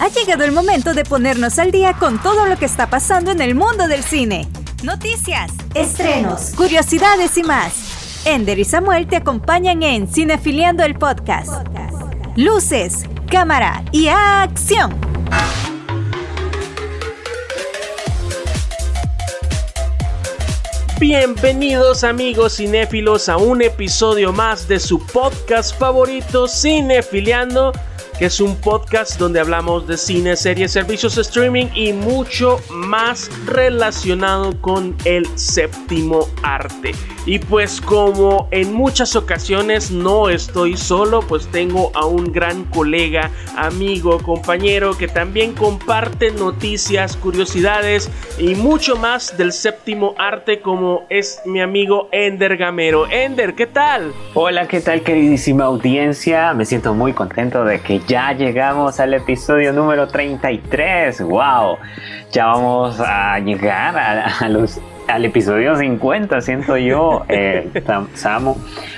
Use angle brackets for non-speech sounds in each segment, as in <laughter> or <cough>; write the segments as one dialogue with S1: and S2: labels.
S1: Ha llegado el momento de ponernos al día con todo lo que está pasando en el mundo del cine. Noticias, estrenos, curiosidades y más. Ender y Samuel te acompañan en Cinefiliando el podcast. Luces, cámara y acción.
S2: Bienvenidos amigos cinéfilos a un episodio más de su podcast favorito Cinefiliando que es un podcast donde hablamos de cine, series, servicios streaming y mucho más relacionado con el séptimo arte. Y pues como en muchas ocasiones no estoy solo, pues tengo a un gran colega, amigo, compañero que también comparte noticias, curiosidades y mucho más del séptimo arte como es mi amigo Ender Gamero. Ender, ¿qué tal?
S3: Hola, ¿qué tal queridísima audiencia? Me siento muy contento de que ya llegamos al episodio número 33. ¡Wow! Ya vamos a llegar a, los, al episodio 50, siento yo, <laughs> eh, Samu.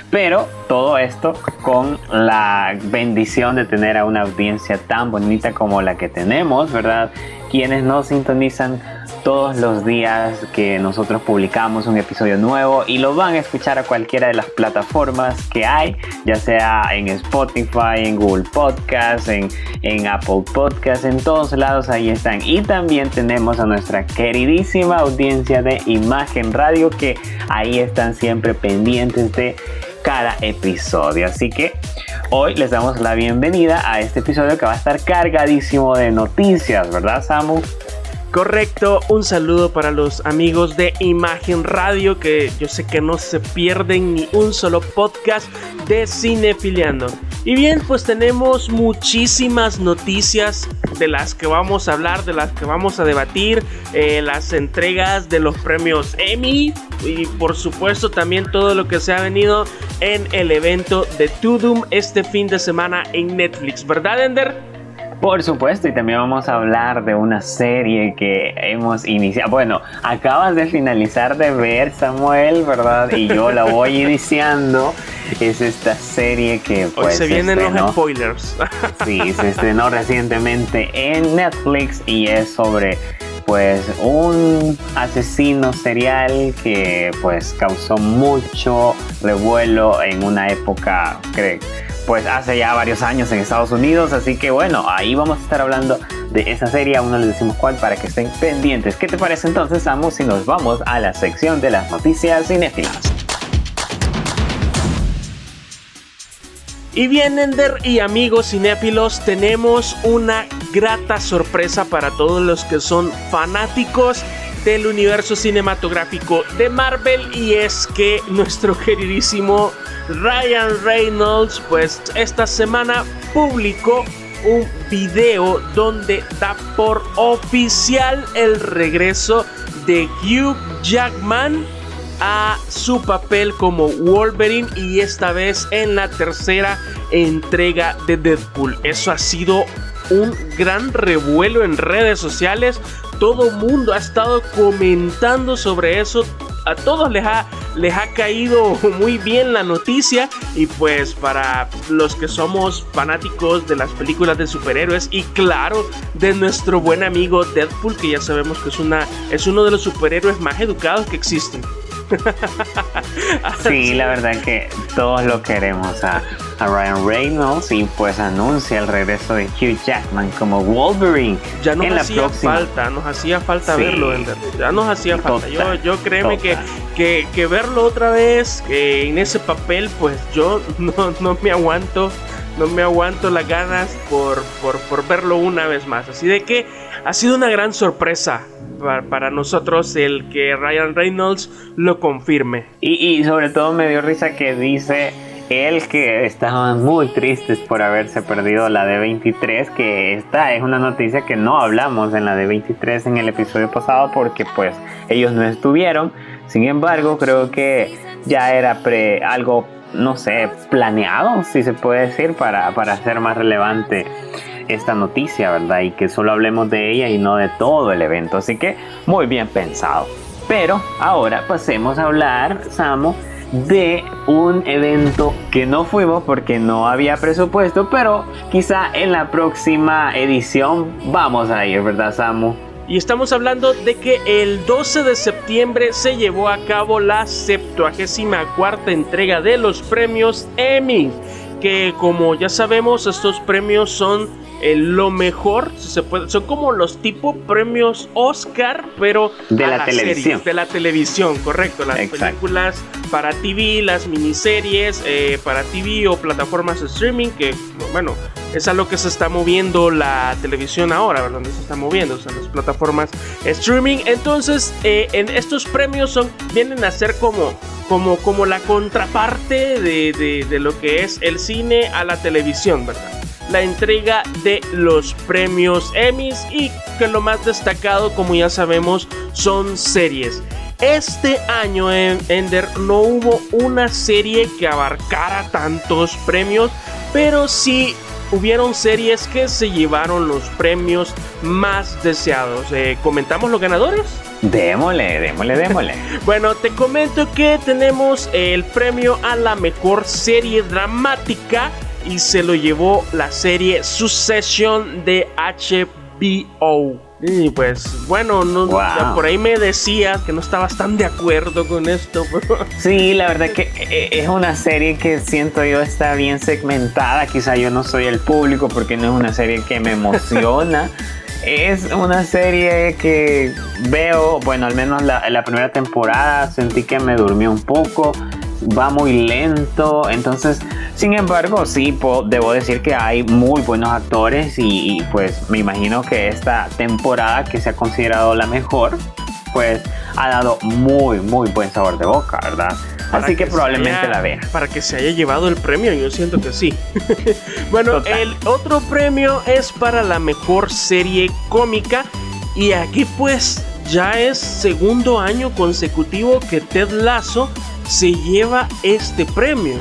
S3: Pero todo esto con la bendición de tener a una audiencia tan bonita como la que tenemos, ¿verdad? Quienes nos sintonizan todos los días que nosotros publicamos un episodio nuevo y lo van a escuchar a cualquiera de las plataformas que hay, ya sea en Spotify, en Google Podcast, en, en Apple Podcast, en todos lados ahí están. Y también tenemos a nuestra queridísima audiencia de Imagen Radio que ahí están siempre pendientes de cada episodio. Así que hoy les damos la bienvenida a este episodio que va a estar cargadísimo de noticias, ¿verdad, Samu?
S2: Correcto, un saludo para los amigos de Imagen Radio que yo sé que no se pierden ni un solo podcast de Cinefiliando. Y bien, pues tenemos muchísimas noticias de las que vamos a hablar, de las que vamos a debatir, eh, las entregas de los premios Emmy y por supuesto también todo lo que se ha venido en el evento de Tudum este fin de semana en Netflix, ¿verdad Ender?
S3: Por supuesto, y también vamos a hablar de una serie que hemos iniciado. Bueno, acabas de finalizar de ver, Samuel, ¿verdad? Y yo la voy <laughs> iniciando. Es esta serie que
S2: pues. se vienen los spoilers. <laughs>
S3: sí, se estrenó recientemente en Netflix y es sobre pues un asesino serial que pues causó mucho revuelo en una época creo pues hace ya varios años en Estados Unidos, así que bueno, ahí vamos a estar hablando de esa serie, aún no les decimos cuál para que estén pendientes. ¿Qué te parece entonces, Samu, si nos vamos a la sección de las noticias cinéfilas?
S2: Y bien, Ender y amigos cinéfilos, tenemos una grata sorpresa para todos los que son fanáticos del universo cinematográfico de Marvel y es que nuestro queridísimo Ryan Reynolds pues esta semana publicó un video donde da por oficial el regreso de Hugh Jackman a su papel como Wolverine y esta vez en la tercera entrega de Deadpool. Eso ha sido un gran revuelo en redes sociales. Todo mundo ha estado comentando sobre eso. A todos les ha, les ha caído <laughs> muy bien la noticia. Y pues para los que somos fanáticos de las películas de superhéroes y claro de nuestro buen amigo Deadpool, que ya sabemos que es, una, es uno de los superhéroes más educados que existen. <laughs>
S3: sí, la verdad que todos lo queremos a, Ryan Reynolds y pues anuncia el regreso de Hugh Jackman como Wolverine.
S2: Ya nos hacía falta, nos hacía falta verlo, ya nos hacía falta. Yo, yo créeme que, que, verlo otra vez en ese papel, pues yo <laughs> no, no me aguanto no me aguanto las ganas por, por, por, verlo una vez más. Así de que ha sido una gran sorpresa para, nosotros el que Ryan Reynolds lo confirme.
S3: Y, sobre todo me dio risa que dice él que estaban muy tristes por haberse perdido la D23, que esta es una noticia que no hablamos en la D23 en el episodio pasado porque pues ellos no estuvieron. Sin embargo, creo que ya era pre, algo, no sé, planeado, si se puede decir, para, para hacer más relevante esta noticia, ¿verdad? Y que solo hablemos de ella y no de todo el evento. Así que muy bien pensado. Pero ahora pasemos a hablar, Samu, de un evento que no fuimos porque no había presupuesto, pero quizá en la próxima edición vamos a ir, ¿verdad, Samu?
S2: Y estamos hablando de que el 12 de septiembre se llevó a cabo la 74 entrega de los premios Emmy, que como ya sabemos estos premios son eh, lo mejor, se puede, son como los tipo premios Oscar, pero
S3: de la, televisión.
S2: de la televisión, correcto. Las películas para TV, las miniseries eh, para TV o plataformas de streaming, que bueno, es a lo que se está moviendo la televisión ahora, donde se está moviendo, o sea, las plataformas streaming. Entonces, eh, en estos premios son, vienen a ser como como, como la contraparte de, de, de, lo que es el cine a la televisión, ¿verdad? La entrega de los premios Emmys y que lo más destacado, como ya sabemos, son series. Este año en Ender no hubo una serie que abarcara tantos premios, pero sí hubieron series que se llevaron los premios más deseados. Eh, ¿Comentamos los ganadores?
S3: Démosle, démosle, démosle. <laughs>
S2: bueno, te comento que tenemos el premio a la mejor serie dramática y se lo llevó la serie Succession de HBO. Y pues bueno, no, por ahí me decías que no estabas tan de acuerdo con esto. <laughs>
S3: Sí, la verdad que eh, es una serie que siento yo está bien segmentada. Quizá yo no soy el público porque no es una serie que me emociona. <laughs> es una serie que veo, bueno, al menos la, la primera temporada sentí que me durmió un poco va muy lento. Entonces, sin embargo, sí debo decir que hay muy buenos actores y, pues me imagino que esta temporada que se ha considerado la mejor, pues ha dado muy, muy buen sabor de boca, ¿verdad? Así que, probablemente la vea.
S2: Para que se haya llevado el premio, yo siento que sí. <laughs> bueno, el otro premio es para la mejor serie cómica. Y aquí pues ya es segundo año consecutivo que Ted Lasso se lleva este premio.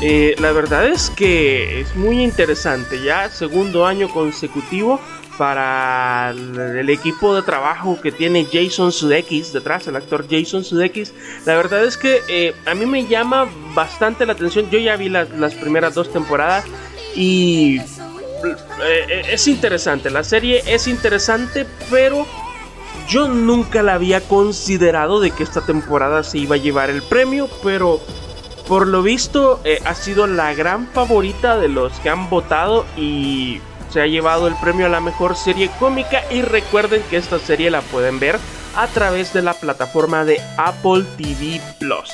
S2: Eh, la verdad es que es muy interesante, ya segundo año consecutivo para el, equipo de trabajo que tiene Jason Sudeikis detrás, el actor Jason Sudeikis. La verdad es que eh, a mí me llama bastante la atención. Yo ya vi las primeras dos temporadas y eh, es interesante. La serie es interesante, pero yo nunca la había considerado de que esta temporada se iba a llevar el premio, pero por lo visto eh, ha sido la gran favorita de los que han votado y se ha llevado el premio a la mejor serie cómica y recuerden que esta serie la pueden ver a través de la plataforma de Apple TV Plus.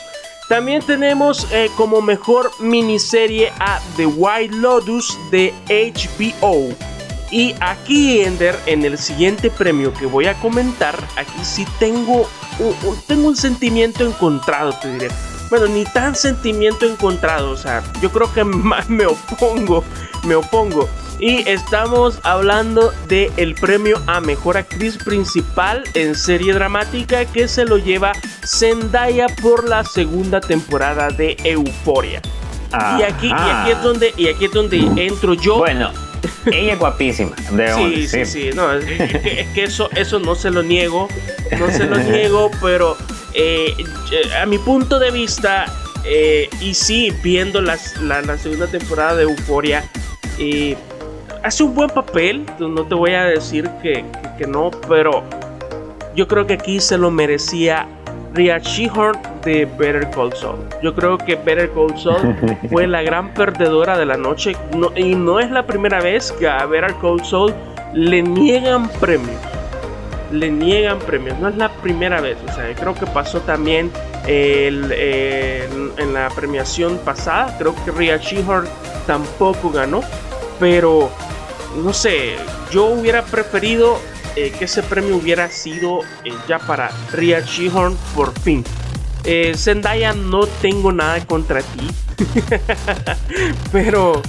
S2: También tenemos eh, como mejor miniserie a The White Lotus de HBO. Y aquí, Ender, en el siguiente premio que voy a comentar, aquí sí tengo un, tengo un sentimiento encontrado, te diré. Bueno, ni tan sentimiento encontrado, o sea, yo creo que <laughs> más me opongo, me opongo. Y estamos hablando del el premio a mejor actriz principal en serie dramática que se lo lleva Zendaya por la segunda temporada de Euforia. Y aquí, y aquí es donde, y aquí es donde entro yo.
S3: Bueno, ella es guapísima.
S2: Sí, sí, sí, No, es, que, eso, eso no se lo niego. No se lo niego, pero eh, a mi punto de vista, eh, y sí, viendo la, segunda temporada de Euforia, eh, hace un buen papel. No te voy a decir que, que no, pero yo creo que aquí se lo merecía Ria Shehorn de Better Call Saul. Yo creo que Better Call Saul <laughs> fue la gran perdedora de la noche y no es la primera vez que a Better Call Saul le niegan premios. Le niegan premios, no es la primera vez. O sea, creo que pasó también en la premiación pasada. Creo que Ria Shehorn tampoco ganó, pero no sé, yo hubiera preferido eh, que ese premio hubiera sido eh, ya para Ria Shihorn por fin. Eh, Zendaya, no tengo nada contra ti. <laughs> pero,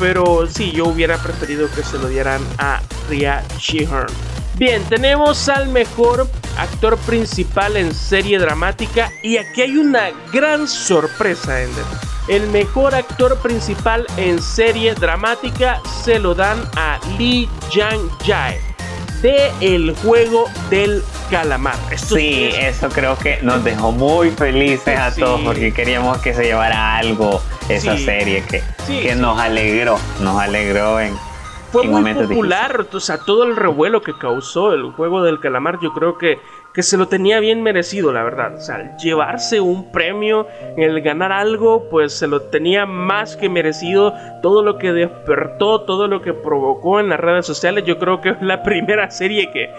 S2: pero sí, yo hubiera preferido que se lo dieran a Ria Shihorn. Bien, tenemos al mejor actor principal en serie dramática y aquí hay una gran sorpresa, Ender. El mejor actor principal en serie dramática se lo dan a Lee Jang Jae de El Juego del Calamar.
S3: sí, eso creo que nos dejó muy felices a todos porque queríamos que se llevara algo esa serie que, que nos alegró, nos alegró en,
S2: fue muy popular, o sea, todo el revuelo que causó el juego del calamar, yo creo que que se lo tenía bien merecido, la verdad. O sea, llevarse un premio, el ganar algo, pues se lo tenía más que merecido. Todo lo que despertó, todo lo que provocó en las redes sociales, yo creo que es la <laughs> primera serie que,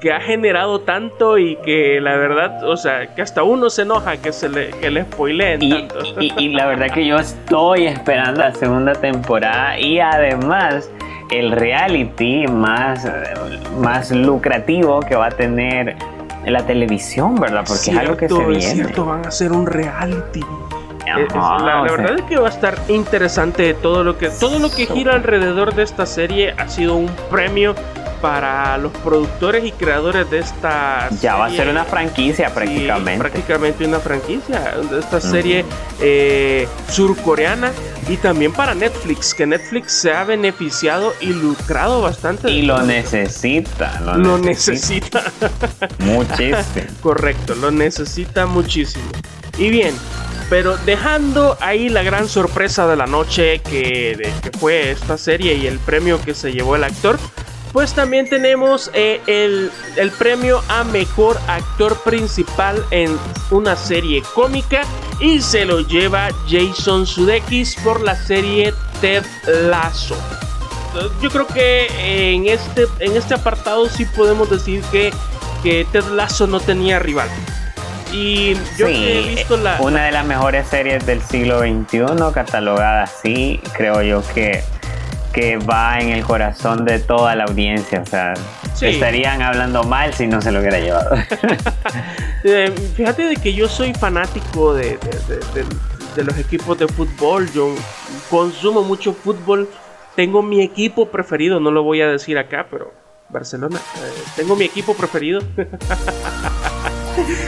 S2: que, ha generado tanto y que la verdad, o sea, que hasta uno se enoja que se le, que le spoileen
S3: y, tanto. y la verdad que yo estoy esperando la segunda temporada y además el reality más, más lucrativo que va a tener la televisión, ¿verdad? Porque es algo que se viene. Es
S2: cierto, van a hacer un reality. Eh, la, verdad es que va a estar interesante todo lo que todo lo que gira alrededor de esta serie ha sido un premio para los productores y creadores de esta
S3: ya va a ser una franquicia prácticamente.
S2: prácticamente una franquicia de esta serie eh, surcoreana y también para Netflix que Netflix se ha beneficiado y lucrado bastante
S3: y lo necesita
S2: lo, necesita,
S3: muchísimo. <laughs>
S2: Correcto lo necesita muchísimo. Y bien pero dejando ahí la gran sorpresa de la noche que, fue esta serie y el premio que se llevó el actor, pues también tenemos eh, el, premio a mejor actor principal en una serie cómica y se lo lleva Jason Sudeikis por la serie Ted Lasso. Yo creo que en este, en este apartado sí podemos decir que, que Ted Lasso no tenía rival. Y yo he visto la.
S3: Una de las mejores series del siglo XXI, catalogada así, creo yo que que va en el corazón de toda la audiencia. O sea, estarían hablando mal si no se lo hubiera llevado. <laughs>
S2: Eh, fíjate de que yo soy fanático de, los equipos de fútbol. Yo consumo mucho fútbol. Tengo mi equipo preferido, no lo voy a decir acá, pero Barcelona. Eh, tengo mi equipo preferido. <laughs>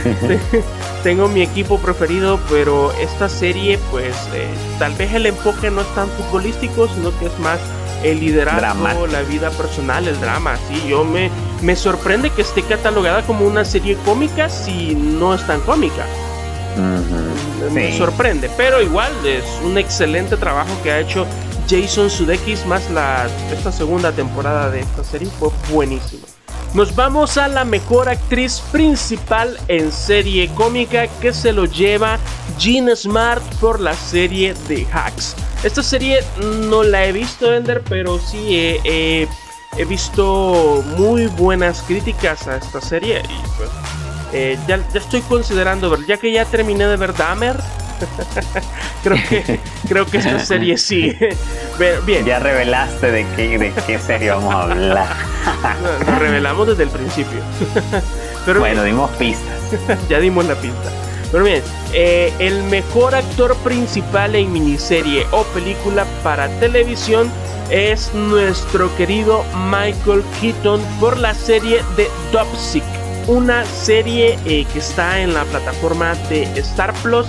S2: <laughs> tengo mi equipo preferido, pero esta serie, pues, eh, tal vez el enfoque no es tan futbolístico, sino que es más el liderazgo, la vida personal, el drama. Sí, yo me, me sorprende que esté catalogada como una serie cómica si no es tan cómica. Me sorprende, pero igual es un excelente trabajo que ha hecho Jason Sudeikis más la esta segunda temporada de esta serie fue buenísimo. Nos vamos a la mejor actriz principal en serie cómica que se lo lleva Jean Smart por la serie de Hacks. Esta serie no la he visto, Ender, pero sí he, visto muy buenas críticas a esta serie y pues eh, ya, ya, estoy considerando ver, ya que ya terminé de ver Dahmer, <laughs> creo que creo que esta serie sí. <laughs>
S3: Bien. Ya revelaste de qué, de qué serie vamos a hablar.
S2: Lo revelamos desde el principio. <laughs>
S3: Pero bueno, dimos pistas.
S2: ya dimos la pista. Pero bien, eh, el mejor actor principal en miniserie o película para televisión es nuestro querido Michael Keaton por la serie de Dopsic, una serie eh, que está en la plataforma de Star Plus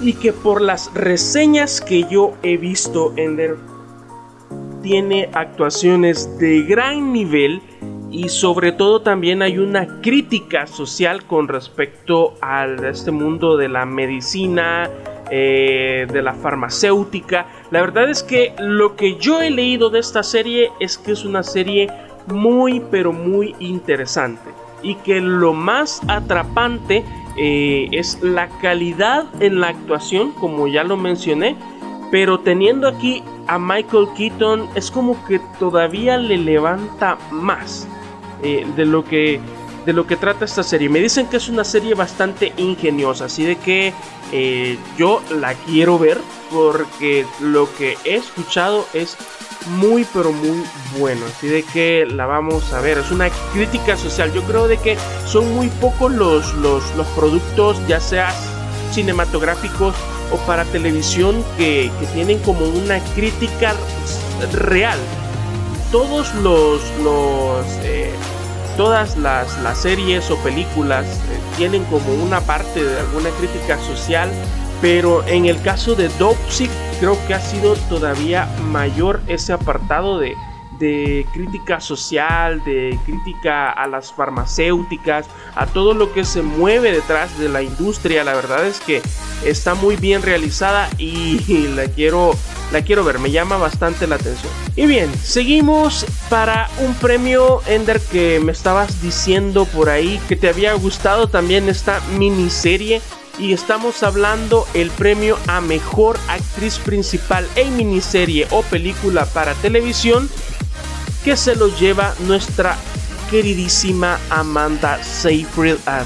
S2: y que por las reseñas que yo he visto, Ender tiene actuaciones de gran nivel y sobre todo también hay una crítica social con respecto a este mundo de la medicina, eh, de la farmacéutica. La verdad es que lo que yo he leído de esta serie es que es una serie muy pero muy interesante y que lo más atrapante eh, es la calidad en la actuación, como ya lo mencioné, pero teniendo aquí a Michael Keaton es como que todavía le levanta más eh, de lo que de lo que trata esta serie. Me dicen que es una serie bastante ingeniosa, así de que eh, yo la quiero ver porque lo que he escuchado es muy pero muy bueno. Así de que la vamos a ver. Es una crítica social. Yo creo de que son muy pocos los, los, los productos, ya sea cinematográficos o para televisión, que, tienen como una crítica real. Todos los, los eh, todas las, series o películas eh, tienen como una parte de alguna crítica social pero en el caso de Dopsic creo que ha sido todavía mayor ese apartado de, de crítica social, de crítica a las farmacéuticas, a todo lo que se mueve detrás de la industria. La verdad es que está muy bien realizada y <laughs> la quiero, la quiero ver, me llama bastante la atención. Y bien, seguimos para un premio Ender que me estabas diciendo por ahí que te había gustado también esta miniserie y estamos hablando el premio a mejor actriz principal en miniserie o película para televisión que se lo lleva nuestra queridísima Amanda Seyfried, ah,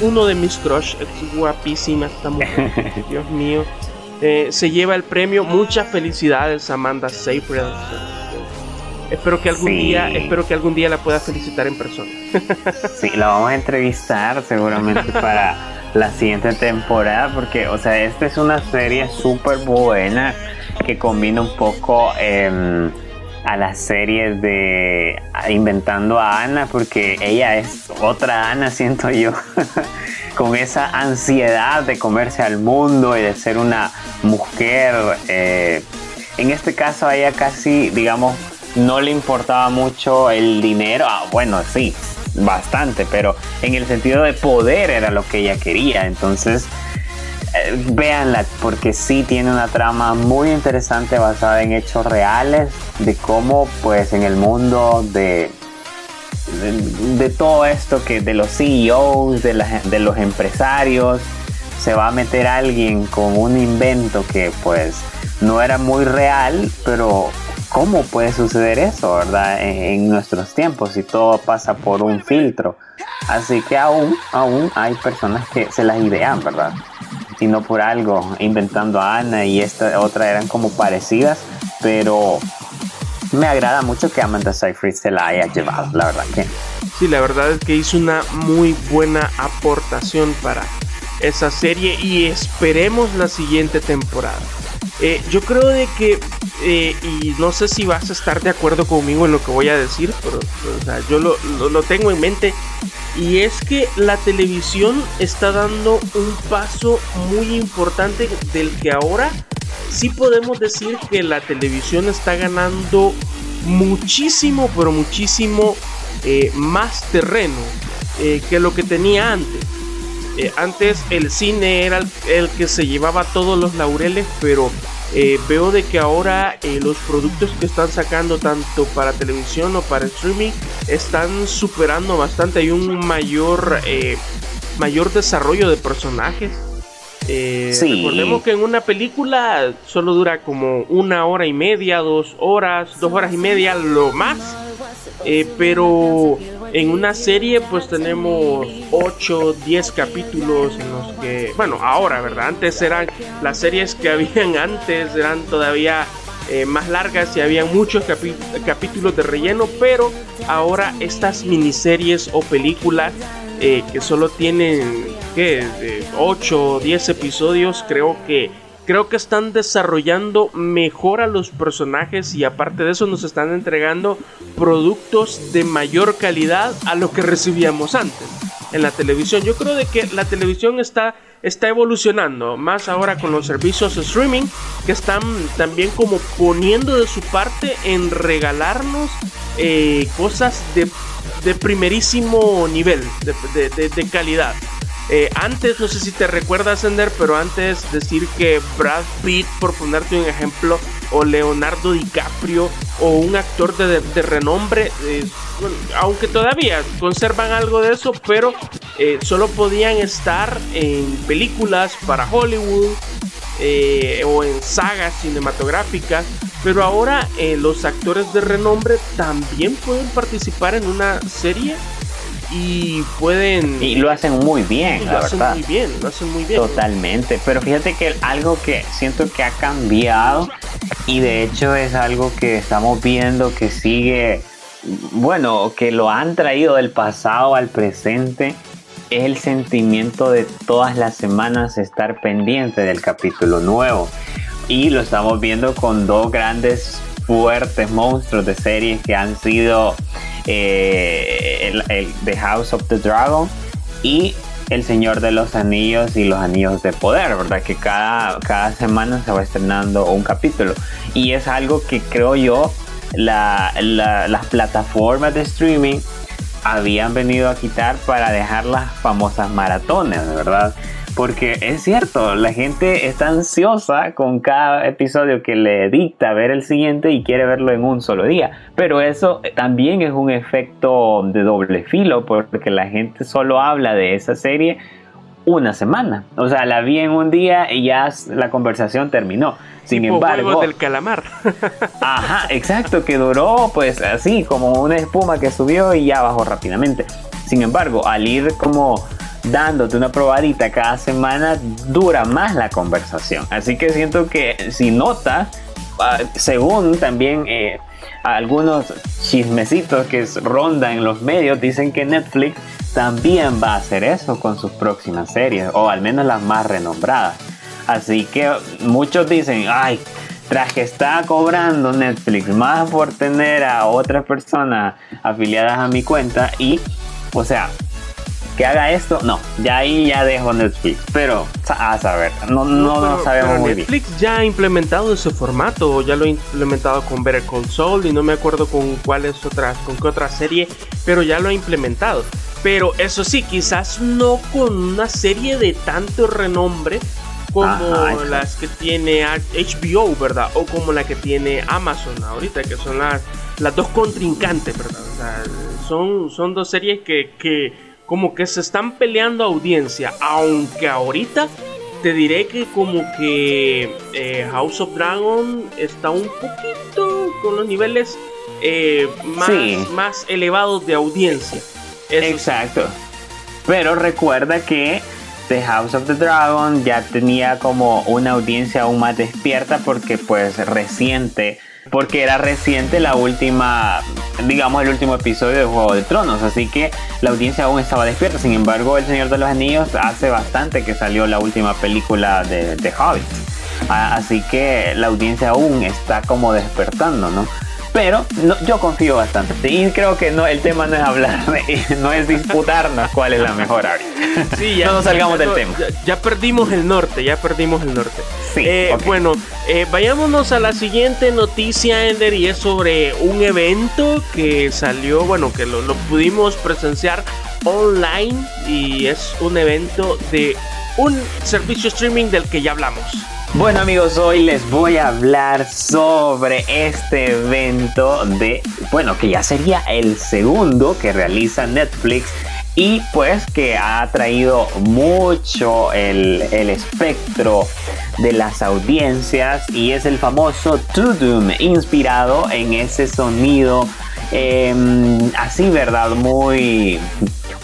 S2: uno de mis crush, es guapísima esta mujer, <laughs> Dios mío. Eh, se lleva el premio. Muchas felicidades, Amanda Seyfried. Espero que algún día, espero que algún día la pueda felicitar en persona. <laughs>
S3: sí, la vamos a entrevistar seguramente para la siguiente temporada porque, o sea, esta es una serie súper buena que combina un poco em, a las series de Inventando a Ana porque ella es otra Ana, siento yo, <laughs> con esa ansiedad de comerse al mundo y de ser una mujer. Eh, en este caso a ella casi, digamos, no le importaba mucho el dinero. Ah, bueno, sí, bastante, pero en el sentido de poder era lo que ella quería. Entonces, véanla, porque sí tiene una trama muy interesante basada en hechos reales de cómo, pues, en el mundo de, de, todo esto que de los CEOs, de, los empresarios, se va a meter alguien con un invento que, pues, no era muy real, pero ¿Cómo puede suceder eso, verdad? En, nuestros tiempos y todo pasa por un filtro. Así que aún, aún hay personas que se las idean, ¿verdad? Y no por algo, inventando a Ana y esta otra eran como parecidas, pero me agrada mucho que Amanda Seyfried se la haya llevado, la verdad que.
S2: Sí, la verdad es que hizo una muy buena aportación para esa serie y esperemos la siguiente temporada. Eh, yo creo de que, eh, y no sé si vas a estar de acuerdo conmigo en lo que voy a decir, pero yo lo, lo, tengo en mente, y es que la televisión está dando un paso muy importante del que ahora sí podemos decir que la televisión está ganando muchísimo, pero muchísimo eh, más terreno que lo que tenía antes. Eh, antes el cine era el, que se llevaba todos los laureles, pero eh, veo de que ahora eh, los productos que están sacando tanto para televisión o para streaming están superando bastante. Hay un mayor, mayor desarrollo de personajes. Recordemos que en una película solo dura como una hora y media, dos horas, dos horas y media, lo más. Pero en una serie pues tenemos 8, 10 capítulos en los que, bueno, ahora, ¿verdad? Antes eran las series que habían <laughs> antes, eran todavía eh, más largas y había muchos capítulos de relleno, pero ahora estas miniseries o películas eh, que solo tienen, ¿qué? 8 o 10 episodios, creo que creo que están desarrollando mejor a los personajes y aparte de eso nos están entregando productos de mayor calidad a lo que recibíamos antes en la televisión. Yo creo de que la televisión está, está evolucionando, más ahora con los servicios de streaming que están también como poniendo de su parte en regalarnos eh, cosas de, primerísimo nivel, de calidad. Eh, antes, no sé si te recuerdas, Ender, pero antes decir que Brad Pitt, por ponerte un ejemplo, o Leonardo DiCaprio, o un actor de, renombre, eh, aunque todavía conservan algo de eso, pero eh, solo podían estar en películas para Hollywood o en sagas cinematográficas. Pero ahora los actores de renombre también pueden participar en una serie y pueden
S3: y lo hacen muy bien
S2: lo hacen muy bien lo hacen muy bien.
S3: Totalmente. Pero fíjate que algo que siento que ha cambiado y de hecho es algo que estamos viendo que sigue bueno que lo han traído del pasado al presente es el sentimiento de todas las semanas estar pendiente del capítulo nuevo. Y lo estamos viendo con dos grandes fuertes monstruos de series que han sido eh, The House of the Dragon y El Señor de los Anillos y los Anillos de Poder, ¿verdad? Que cada, cada semana se va estrenando un capítulo. Y es algo que creo yo las plataformas de streaming habían venido a quitar para dejar las famosas maratones, ¿verdad? Porque es cierto, la gente está ansiosa con cada episodio que le dicta ver el siguiente y quiere verlo en un solo día. Pero eso también es un efecto de doble filo porque la gente solo habla de esa serie una semana. O sea, la vi en un día y ya la conversación terminó. Sin embargo,
S2: del calamar. <laughs>
S3: ajá, exacto, que duró pues así como una espuma que subió y ya bajó rápidamente. Sin embargo, al ir como dándote una probadita cada semana, dura más la conversación. Así que siento que si notas, ah, según también eh, algunos chismecitos que rondan en los medios, dicen que Netflix también va a hacer eso con sus próximas series, o al menos las más renombradas. Así que muchos dicen, ay, tras que está cobrando Netflix más por tener a otras personas afiliadas a mi cuenta y, o sea, que haga esto, no, ya ahí ya dejo Netflix, pero a saber, no, no, sabemos muy
S2: Netflix ya ha implementado ese formato, ya lo ha implementado con Better Call Saul y no me acuerdo con cuáles otras, con qué otra serie, pero ya lo ha implementado. Pero eso sí, quizás no con una serie de tanto renombre como las que tiene HBO, ¿verdad? O como la que tiene Amazon ahorita, que son las, las dos contrincantes, ¿verdad? O sea, son, son dos series que, que como que se están peleando audiencia, aunque ahorita te diré que como que eh, House of Dragon está un poquito con los niveles eh, más, más elevados de audiencia.
S3: Exacto. Pero recuerda que The House of the Dragon ya tenía como una audiencia aún más despierta porque pues reciente, porque era reciente la última, digamos el último episodio de Juego de Tronos, así que la audiencia aún estaba despierta. Sin embargo, El Señor de los Anillos hace bastante que salió la última película de, The Hobbit. Ah, así que la audiencia aún está como despertando, ¿no? Pero yo confío bastante. Y creo que no, el tema no es hablar, <laughs> no es disputarnos cuál es la mejor área.
S2: Sí, ya, no nos salgamos del tema. Ya, perdimos el norte, ya perdimos el norte. Sí, eh, Bueno, eh, vayámonos a la siguiente noticia, Ender, y es sobre un evento que salió, bueno, que lo, lo pudimos presenciar online y es un evento de un servicio streaming del que ya hablamos.
S3: Bueno amigos, hoy les voy a hablar sobre este evento de, bueno, que ya sería el segundo que realiza Netflix y pues que ha traído mucho el, espectro de las audiencias y es el famoso To Doom inspirado en ese sonido em, así verdad muy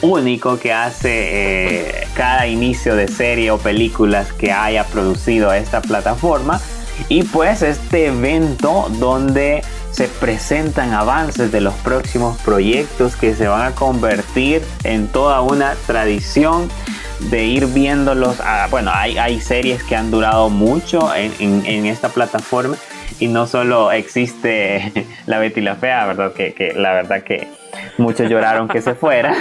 S3: único que hace eh, cada inicio de serie o películas que haya producido esta plataforma. Y pues este evento donde se presentan avances de los próximos proyectos que se van a convertir en toda una tradición de ir viéndolos. bueno, hay, hay, series que han durado mucho en, esta plataforma y no solo existe <laughs> La Betty la Fea, ¿verdad? Que, que la verdad que Muchos lloraron que se fuera.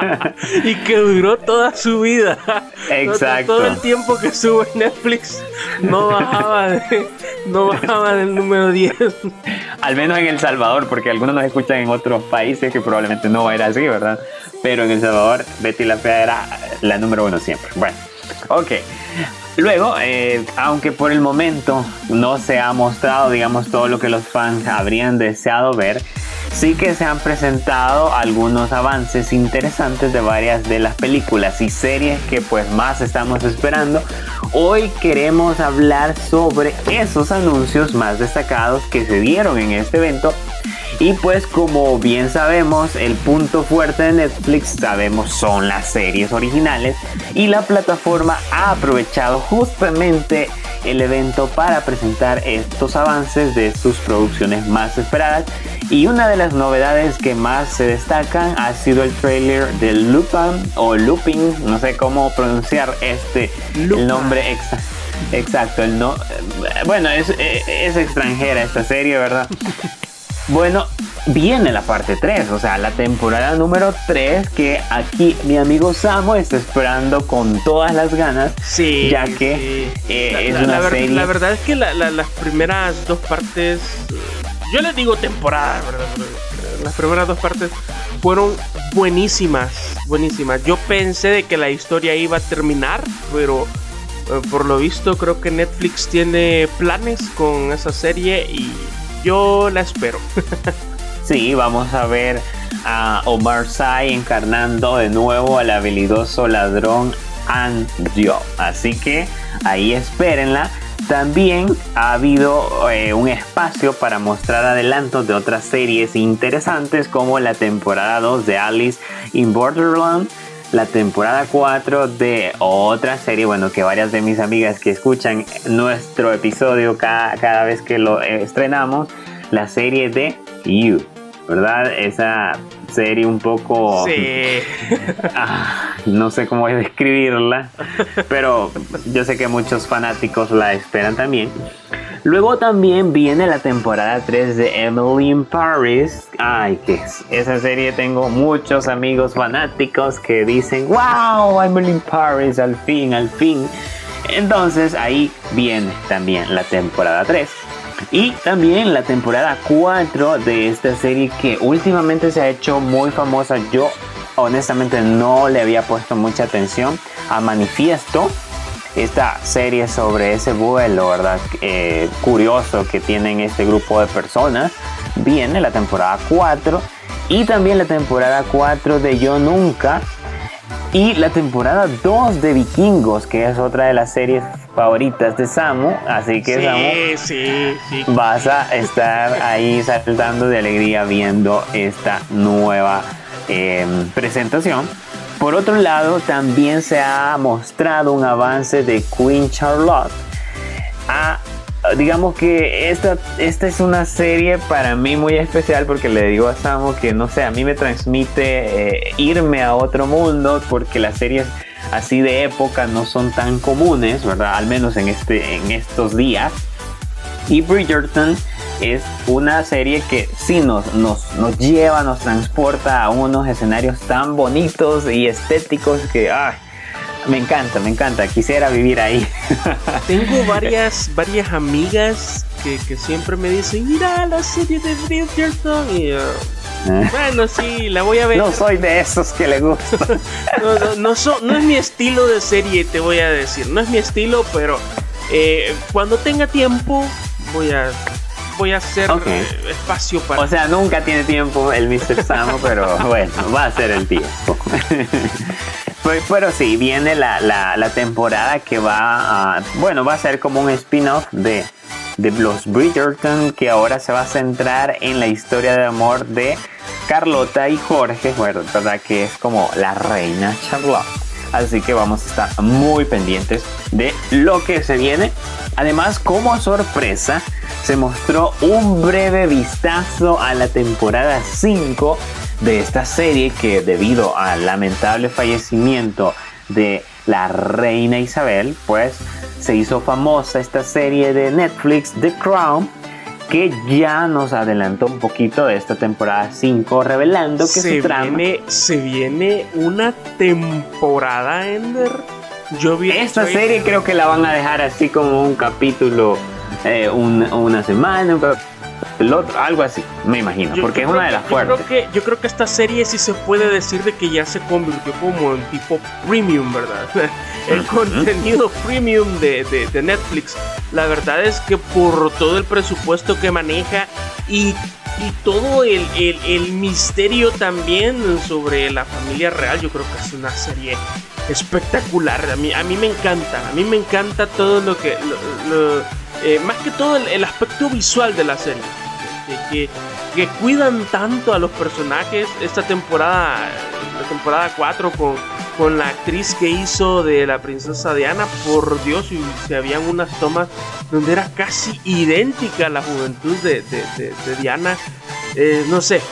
S3: <laughs>
S2: y que duró toda su vida. <laughs>
S3: Exacto.
S2: Todo el tiempo que sube Netflix no bajaba, no bajaba del número 10.
S3: Al menos en El Salvador, porque algunos nos escuchan en otros países que probablemente no era así, ¿verdad? Pero en El Salvador, Betty la Fea era la número uno siempre. Bueno, ok. Luego, eh, aunque por el momento no se ha mostrado, digamos, todo lo que los fans habrían deseado ver, sí que se han presentado algunos avances interesantes de varias de las películas y series que pues más estamos esperando. Hoy queremos hablar sobre esos anuncios más destacados que se dieron en este evento y pues como bien sabemos, el punto fuerte de Netflix, sabemos, son las series originales y la plataforma ha aprovechado justamente el evento para presentar estos avances de sus producciones más esperadas y una de las novedades que más se destacan ha sido el trailer de Lupin o Lupin, no sé cómo pronunciar este el nombre exacto. Exacto, el no, bueno, es, es extranjera esta serie, ¿verdad? <laughs> Bueno, viene la parte 3, o sea, la temporada número 3 que aquí mi amigo Samo está esperando con todas las ganas.
S2: Sí.
S3: Ya que
S2: eh, es una serie... la, verdad es que las primeras dos partes yo les digo temporada, ¿verdad? Las primeras dos partes fueron buenísimas, buenísimas. Yo pensé de que la historia iba a terminar, pero eh, por lo visto creo que Netflix tiene planes con esa serie y yo la espero. <laughs>
S3: sí, vamos a ver a Omar Sy encarnando de nuevo al habilidoso ladrón Andio. Así que ahí espérenla. También ha habido eh, un espacio para mostrar adelantos de otras series interesantes como la temporada 2 de Alice in Borderland, la temporada 4 de otra serie, bueno, que varias de mis amigas que escuchan nuestro episodio cada, cada vez que lo estrenamos, la serie de You. ¿verdad? Esa serie un poco...
S2: Sí. <laughs>
S3: Ah, no sé cómo describirla, pero yo sé que muchos fanáticos la esperan también. Luego también viene la temporada 3 de Emily in Paris. Ay, que esa serie tengo muchos amigos fanáticos que dicen, wow, Emily in Paris, al fin, al fin. Entonces ahí viene también la temporada 3. Y también la temporada 4 de esta serie que últimamente se ha hecho muy famosa. Yo honestamente no le había puesto mucha atención a Manifiesto. Esta serie sobre ese vuelo, ¿verdad? Eh, curioso que tienen este grupo de personas. Viene la temporada 4. Y también la temporada 4 de Yo Nunca. Y la temporada 2 de Vikingos, que es otra de las series favoritas de Samu, así que Samu, vas a estar ahí saltando de alegría viendo esta nueva em, presentación. Por otro lado, también se ha mostrado un avance de Queen Charlotte. Ah, digamos que esta, esta es una serie para mí muy especial porque le digo a Samu que no sé, a mí me transmite eh, irme a otro mundo porque las series así de época no son tan comunes, ¿verdad? Al menos en, este, en estos días. Y Bridgerton es una serie que sí nos, nos, nos lleva, nos transporta a unos escenarios tan bonitos y estéticos que ay, me encanta, me encanta, quisiera vivir ahí. <laughs>
S2: Tengo varias, varias amigas que, que siempre me dicen, mira la serie de Bridgerton y... Uh, bueno, sí, la voy a ver.
S3: No soy de esos que le gusta. <laughs>
S2: no, no, es mi estilo de serie, te voy a decir. No es mi estilo, pero eh, cuando tenga tiempo voy a voy a hacer eh, espacio para.
S3: O sea, nunca tiene tiempo el Mr. Samo, pero <laughs> bueno, va a ser el tiempo. <laughs> pero, sí, viene la, la, temporada que va a. Bueno, va a ser como un spin-off de de los Bridgerton que ahora se va a centrar en la historia de amor de Carlota y Jorge, ¿verdad? Que es como la reina Charlotte. Así que vamos a estar muy pendientes de lo que se viene. Además, como sorpresa, se mostró un breve vistazo a la temporada 5 de esta serie que debido al lamentable fallecimiento de la reina Isabel, pues se hizo famosa esta serie de Netflix, The Crown, que ya nos adelantó un poquito de esta temporada 5, revelando que se
S2: Viene, se viene una temporada, Ender.
S3: Yo vi esta serie creo que la van a dejar así como un capítulo, eh, una semana, un el algo así, me imagino, porque es una de las fuertes.
S2: Yo creo, que, yo creo que esta serie sí se puede decir de que ya se convirtió como en tipo premium, ¿verdad? <laughs> el contenido premium de, de, Netflix. La verdad es que por todo el presupuesto que maneja y, y todo el, el, el, misterio también sobre la familia real, yo creo que es una serie espectacular. A mí, a mí me encanta, a mí me encanta todo lo que... Eh, más que todo el, aspecto visual de la serie. Que, que, cuidan tanto a los personajes. Esta temporada, la temporada 4 con, con la actriz que hizo de la princesa Diana, por Dios, y se habían unas tomas donde era casi idéntica la juventud de, Diana. Eh, no sé,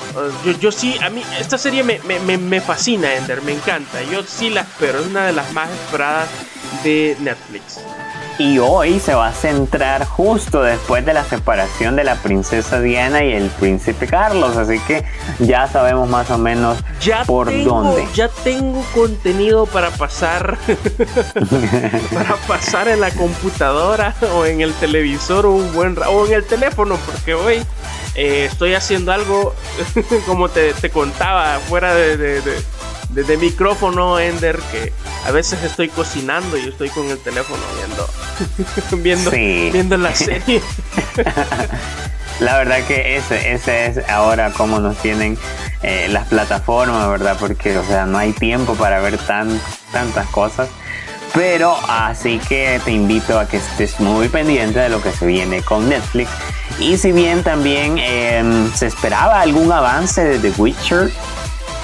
S2: yo, yo, sí, a mí esta serie me, me, me, fascina, Ender, me encanta. Yo sí la espero, es una de las más esperadas de Netflix
S3: y hoy se va a centrar justo después de la separación de la princesa Diana y el príncipe Carlos, así que ya sabemos más o menos por dónde.
S2: Ya tengo contenido para pasar <laughs> para pasar en la computadora o en el televisor o un buen o en el teléfono porque hoy eh, estoy haciendo algo, <laughs> como te, contaba, fuera de, de, micrófono, Ender, que a veces estoy cocinando y estoy con el teléfono viendo, <laughs> viendo, viendo la <laughs> serie.
S3: La verdad que ese, ese es ahora como nos tienen eh, las plataformas, ¿verdad? Porque, o sea, no hay tiempo para ver tan, tantas cosas. Pero así que te invito a que estés muy pendiente de lo que se viene con Netflix. Y si bien también em, se esperaba algún avance de The Witcher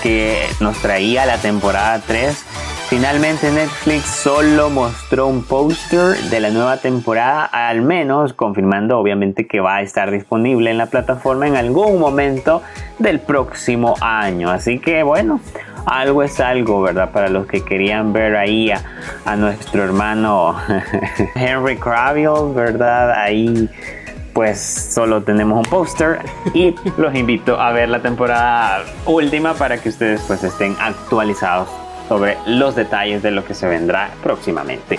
S3: que nos traía la temporada 3, Finalmente Netflix solo mostró un póster de la nueva temporada, al menos confirmando obviamente que va a estar disponible en la plataforma en algún momento del próximo año. Así que bueno, algo es algo, ¿verdad? Para los que querían ver ahí a, nuestro hermano <laughs> Henry Cavill, ¿verdad? Ahí pues solo tenemos un póster y los invito a ver la temporada última para que ustedes pues estén actualizados sobre los detalles de lo que se vendrá próximamente.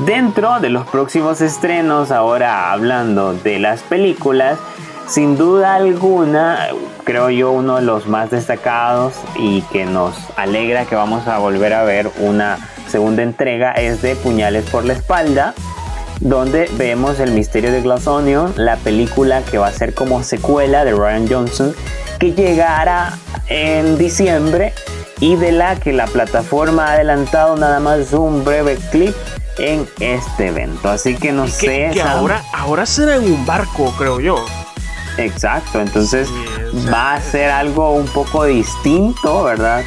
S3: Dentro de los próximos estrenos, ahora hablando de las películas, sin duda alguna, creo yo uno de los más destacados y que nos alegra que vamos a volver a ver una segunda entrega es de Puñales por la espalda, donde vemos el misterio de Glass Onion, la película que va a ser como secuela de Ryan Johnson, que llegará en diciembre y de la que la plataforma ha adelantado nada más un breve clip en este evento. Así que no sé.
S2: Que ahora, ahora será en un barco, creo yo.
S3: Exacto, entonces va a ser algo un poco distinto, ¿verdad?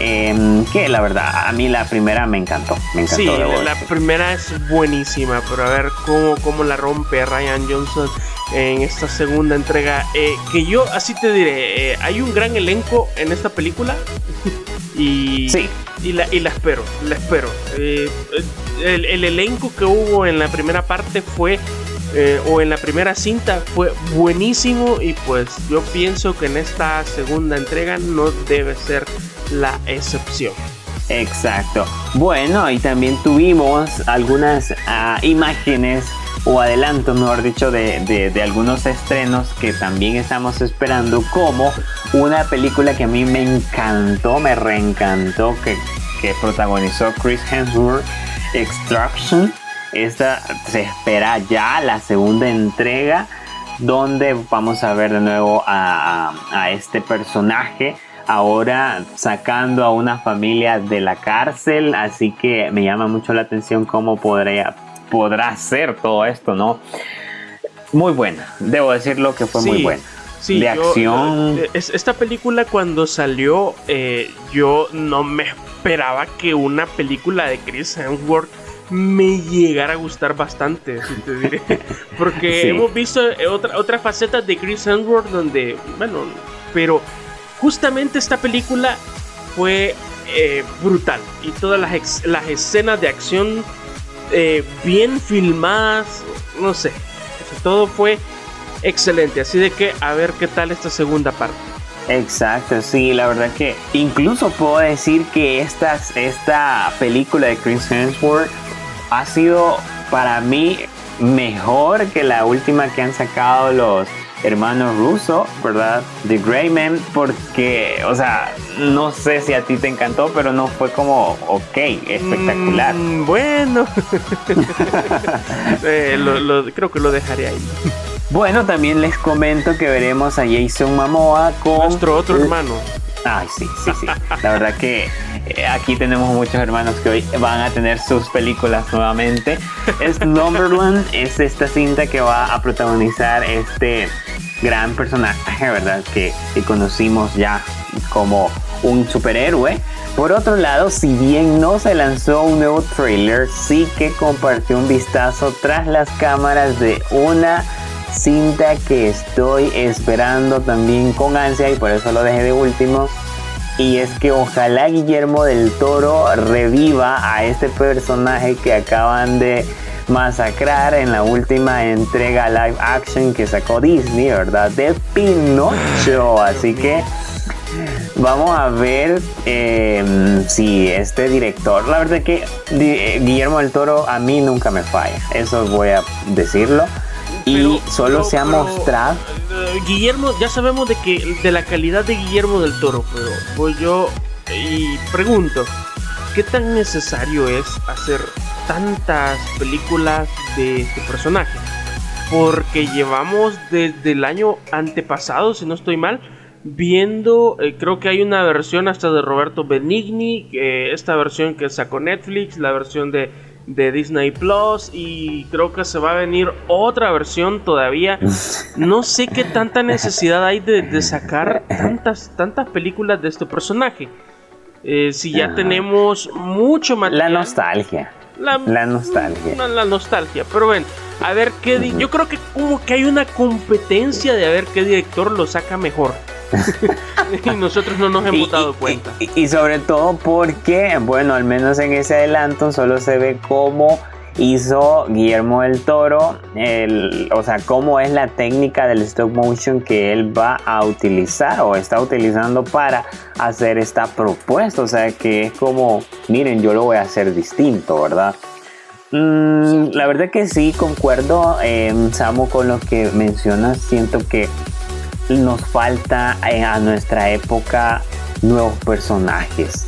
S3: Em, que la verdad, a mí la primera me encantó. Me encantó
S2: sí, la, primera es buenísima, pero a ver cómo, cómo la rompe Ryan Johnson en esta segunda entrega. Eh, que yo así te diré, eh, hay un gran elenco en esta película. <laughs> y,
S3: sí.
S2: y, la, y la espero, la espero. Eh, el, el, elenco que hubo en la primera parte fue eh, o en la primera cinta fue buenísimo y pues yo pienso que en esta segunda entrega no debe ser la excepción.
S3: Exacto. Bueno, y también tuvimos algunas ah, imágenes o adelanto, mejor dicho, de, de, algunos estrenos que también estamos esperando, como una película que a mí me encantó, me reencantó, que, que protagonizó Chris Hemsworth, Extraction esta se espera ya la segunda entrega donde vamos a ver de nuevo a, este personaje ahora sacando a una familia de la cárcel. Así que me llama mucho la atención cómo podría, podrá ser todo esto no muy buena debo decirlo que fue muy buena.
S2: Sí, de acción. Eh, esta película cuando salió, eh, yo no me esperaba que una película de Chris Hemsworth me llegara a gustar bastante, si te diré. <laughs> Porque hemos visto otra, otra faceta de Chris Hemsworth donde, bueno, pero justamente esta película fue eh, brutal y todas las, las escenas de acción eh, bien filmadas, no sé, todo fue excelente. Así de que a ver qué tal esta segunda parte.
S3: Exacto, sí, la verdad que incluso puedo decir que esta, esta película de Chris Hemsworth ha sido para mí mejor que la última que han sacado los hermanos Russo, ¿verdad? The Greyman, porque, o sea, no sé si a ti te encantó, pero no fue como, ok, espectacular.
S2: Mm, bueno, <laughs> eh, creo que lo dejaré ahí.
S3: Bueno, también les comento que veremos a Jason Momoa con...
S2: Nuestro otro hermano.
S3: Ay, sí, sí, sí. La verdad que aquí tenemos muchos hermanos que hoy van a tener sus películas nuevamente. Es Number One, es esta cinta que va a protagonizar este gran personaje, ¿verdad? Que, que conocimos ya como un superhéroe. Por otro lado, si bien no se lanzó un nuevo trailer, sí que compartió un vistazo tras las cámaras de una cinta que estoy esperando también con ansia y por eso lo dejé de último. Y es que ojalá Guillermo del Toro reviva a este personaje que acaban de masacrar en la última entrega live action que sacó Disney, ¿verdad? De Pinocho. Así que vamos a ver em, si este director, la verdad que Guillermo del Toro a mí nunca me falla, eso voy a decirlo y solo se ha mostrado.
S2: eh, Guillermo, ya sabemos de que de la calidad de Guillermo del Toro, pero pues yo y pregunto, ¿qué tan necesario es hacer tantas películas de este personaje? Porque llevamos desde el año antepasado, si no estoy mal, viendo, eh, creo que hay una versión hasta de Roberto Benigni, esta versión que sacó Netflix, la versión de, Disney Plus y creo que se va a venir otra versión todavía. No sé qué tanta necesidad hay de, sacar tantas, tantas películas de este personaje. Eh, si ya tenemos mucho
S3: material. La nostalgia. La, nostalgia.
S2: La, nostalgia. Pero bueno, a ver qué. Yo creo que como que hay una competencia de a ver qué director lo saca mejor. <laughs> y nosotros no nos hemos dado cuenta.
S3: Y, sobre todo porque, bueno, al menos en ese adelanto solo se ve cómo hizo Guillermo del Toro, el, o sea, cómo es la técnica del stop motion que él va a utilizar o está utilizando para hacer esta propuesta. O sea, que es como, miren, yo lo voy a hacer distinto, ¿verdad? Mm, la verdad que sí, concuerdo, eh, Samu, con lo que mencionas. Siento que nos falta eh, a nuestra época nuevos personajes.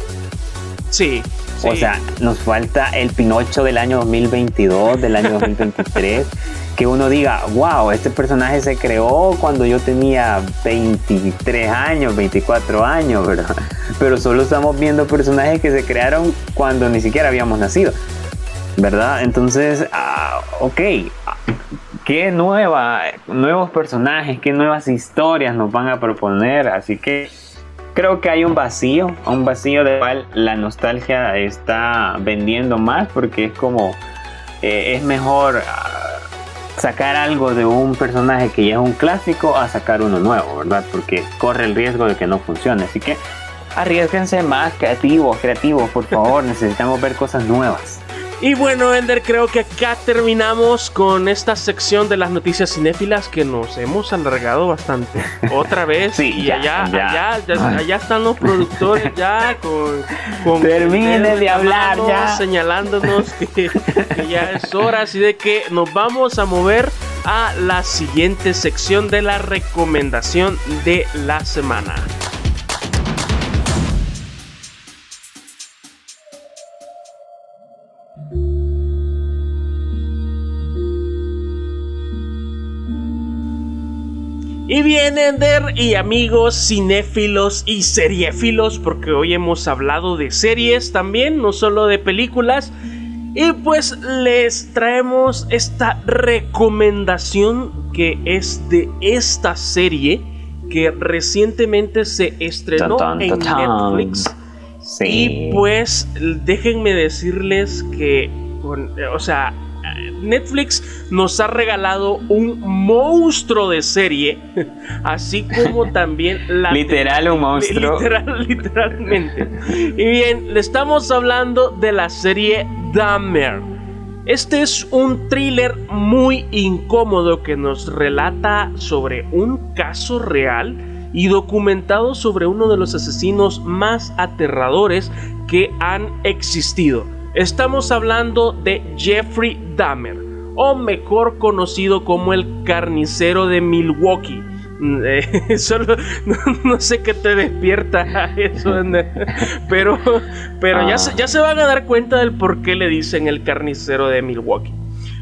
S2: Sí,
S3: O sea, nos falta el Pinocho del año 2022, del año 2023. que uno diga, wow, este personaje se creó cuando yo tenía 23 años, 24 años, ¿verdad? Pero solo estamos viendo personajes que se crearon cuando ni siquiera habíamos nacido, ¿verdad? Entonces, ah, ok, qué nueva, nuevos personajes, qué nuevas historias nos van a proponer. Así que creo que hay un vacío, un vacío de cual la nostalgia está vendiendo más porque es como eh, es mejor ah, sacar algo de un personaje que ya es un clásico a sacar uno nuevo, ¿verdad? Porque corre el riesgo de que no funcione. Así que arriesguense más creativos, creativos, por favor. <laughs> Necesitamos ver cosas nuevas.
S2: Y bueno, Ender, creo que acá terminamos con esta sección de las noticias cinéfilas que nos hemos alargado bastante. <laughs> Otra vez.
S3: sí,
S2: y allá, allá, allá, están los productores ya con. con
S3: Termine de hablar ya.
S2: Señalándonos que, que ya es hora. Así de que nos vamos a mover a la siguiente sección de la recomendación de la semana. Y bien, Ender y amigos cinéfilos y seriéfilos, porque hoy hemos hablado de series también, no solo de películas. Y pues les traemos esta recomendación que es de esta serie que recientemente se estrenó en Netflix. Y pues déjenme decirles que, o sea, Netflix nos ha regalado un monstruo de serie, <laughs> así como también
S3: la... <laughs> Literal un <laughs> monstruo.
S2: Literal, literalmente. Y bien, le estamos hablando de la serie Dahmer. Este es un thriller muy incómodo que nos relata sobre un caso real y documentado sobre uno de los asesinos más aterradores que han existido. Estamos hablando de Jeffrey Dahmer, o mejor conocido como el carnicero de Milwaukee. Mm, eh, <laughs> solo no, sé qué te despierta <laughs> eso, <laughs> pero, pero ya, se, ya se van a dar cuenta del por qué le dicen el carnicero de Milwaukee.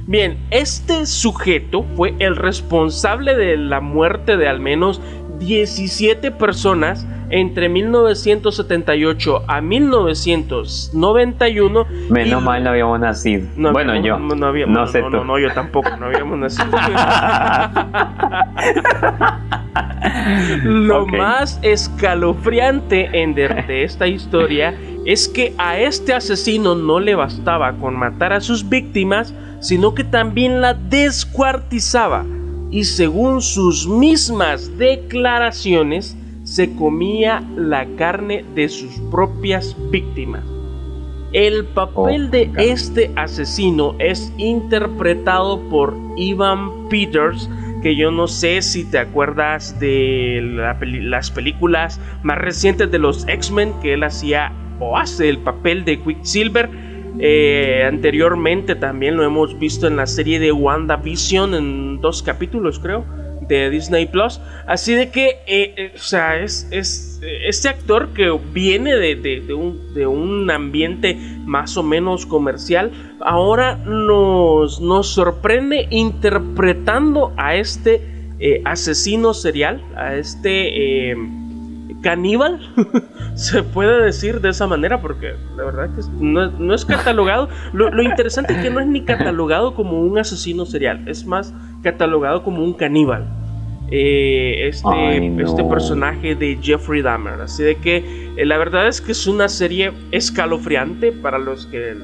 S2: Bien, este sujeto fue el responsable de la muerte de al menos 17 personas entre 1978 a 1991.
S3: Menos mal no habíamos nacido. bueno, yo.
S2: No, no, no, sé no, no, yo tampoco, no habíamos nacido. <laughs> Lo más escalofriante en de esta historia es que a este asesino no le bastaba con matar a sus víctimas, sino que también la descuartizaba. Y según sus mismas declaraciones, se comía la carne de sus propias víctimas. El papel oh, de este asesino es interpretado por Ivan Peters, que yo no sé si te acuerdas de las películas más recientes de los X-Men, que él hacía o hace el papel de Quicksilver. Eh, anteriormente también lo hemos visto en la serie de WandaVision en dos capítulos creo de Disney Plus. Así de que, eh, eh, o sea, es, es este actor que viene de, un, de, un, ambiente más o menos comercial, ahora nos, nos sorprende interpretando a este asesino serial, a este caníbal, <laughs> se puede decir de esa manera, porque la verdad que no, es catalogado. Lo, interesante es que no es ni catalogado como un asesino serial, es más catalogado como un caníbal. Eh, este, este personaje de Jeffrey Dahmer. Así de que eh, la verdad es que es una serie escalofriante para los que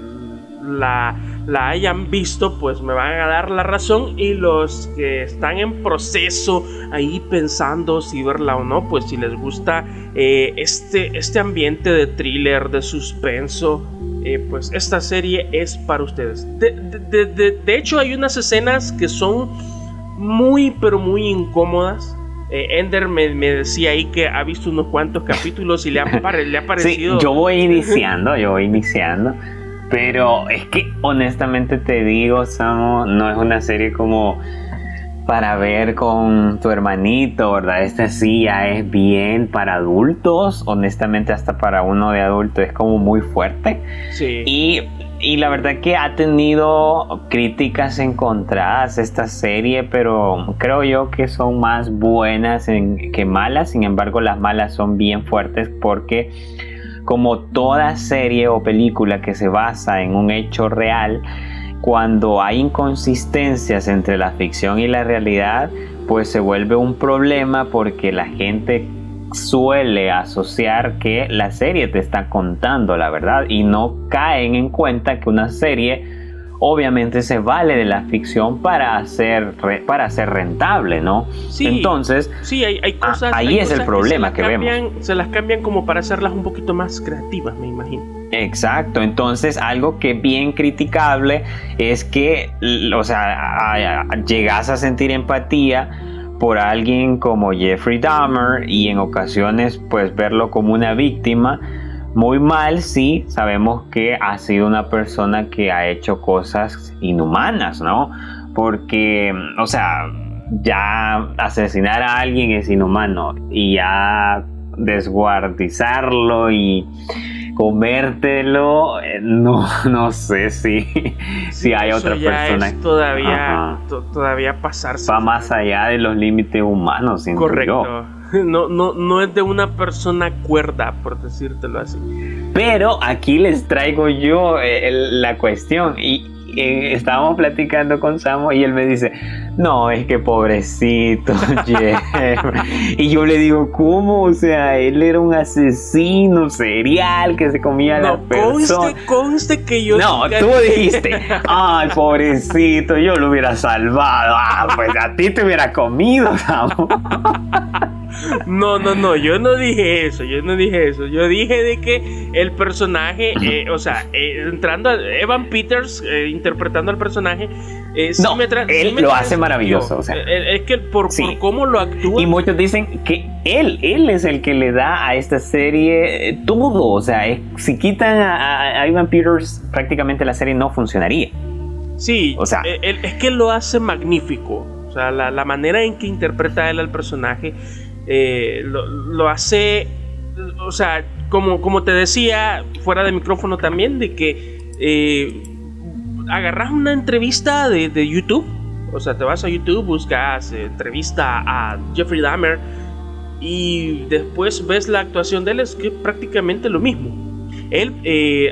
S2: la, la hayan visto, pues me van a dar la razón. Y los que están en proceso ahí pensando si verla o no, pues si les gusta eh, este, este ambiente de thriller, de suspenso, eh, pues esta serie es para ustedes. De, hecho, hay unas escenas que son muy, pero muy incómodas. Eh, Ender me, decía ahí que ha visto unos cuantos capítulos y le ha, <laughs> le ha parecido.
S3: yo voy <laughs> iniciando, yo voy iniciando. Pero es que honestamente te digo, Samo, no es una serie como para ver con tu hermanito, ¿verdad? Esta sí ya es bien para adultos, honestamente hasta para uno de adulto es como muy fuerte. Sí. Y, y la verdad que ha tenido críticas encontradas esta serie, pero creo yo que son más buenas que malas, sin embargo las malas son bien fuertes porque como toda serie o película que se basa en un hecho real, cuando hay inconsistencias entre la ficción y la realidad, pues se vuelve un problema porque la gente suele asociar que la serie te está contando la verdad y no caen en cuenta que una serie obviamente se vale de la ficción para hacer, para ser rentable, ¿no?
S2: Sí,
S3: Entonces,
S2: sí, hay, hay cosas,
S3: ahí es el problema que,
S2: vemos. Se las cambian como para hacerlas un poquito más creativas, me imagino.
S3: Exacto, entonces algo que bien criticable es que, o sea, llegas a sentir empatía por alguien como Jeffrey Dahmer y en ocasiones pues verlo como una víctima muy mal, sí, sabemos que ha sido una persona que ha hecho cosas inhumanas, ¿no? Porque, o sea, ya asesinar a alguien es inhumano y ya desguardizarlo y comértelo, eh, no, <laughs> no sé si, si hay otra persona.
S2: todavía, todavía pasarse.
S3: Va más allá de los límites humanos,
S2: Correcto. <laughs> No, no, no es de una persona cuerda, por decírtelo así.
S3: Pero aquí les traigo yo eh, la cuestión. Y eh, estábamos platicando con Samo y él me dice, no, es que pobrecito, <laughs> Jeff. y yo le digo, ¿cómo? O sea, él era un asesino serial que se comía a la persona.
S2: Conste, conste que yo...
S3: No, tú dijiste, ay, pobrecito, yo lo hubiera salvado. Ah, pues a ti te hubiera comido, Samo. <laughs>
S2: No, no, no, yo no dije eso, yo no dije eso. Yo dije de que el personaje, eh, o sea, eh, entrando a Evan Peters eh, interpretando al personaje,
S3: no, él lo hace maravilloso.
S2: es que por, cómo lo actúa.
S3: Y muchos dicen que él, él es el que le da a esta serie todo. O sea, si quitan a, Evan Peters, prácticamente la serie no funcionaría.
S2: Sí, o sea, es que él lo hace magnífico. O sea, la, la manera en que interpreta él al personaje eh, lo, hace, o sea, como, como te decía fuera de micrófono también, de que eh, agarras una entrevista de, YouTube, o sea, te vas a YouTube, buscas eh, entrevista a Jeffrey Dahmer y después ves la actuación de él, es que prácticamente lo mismo. Él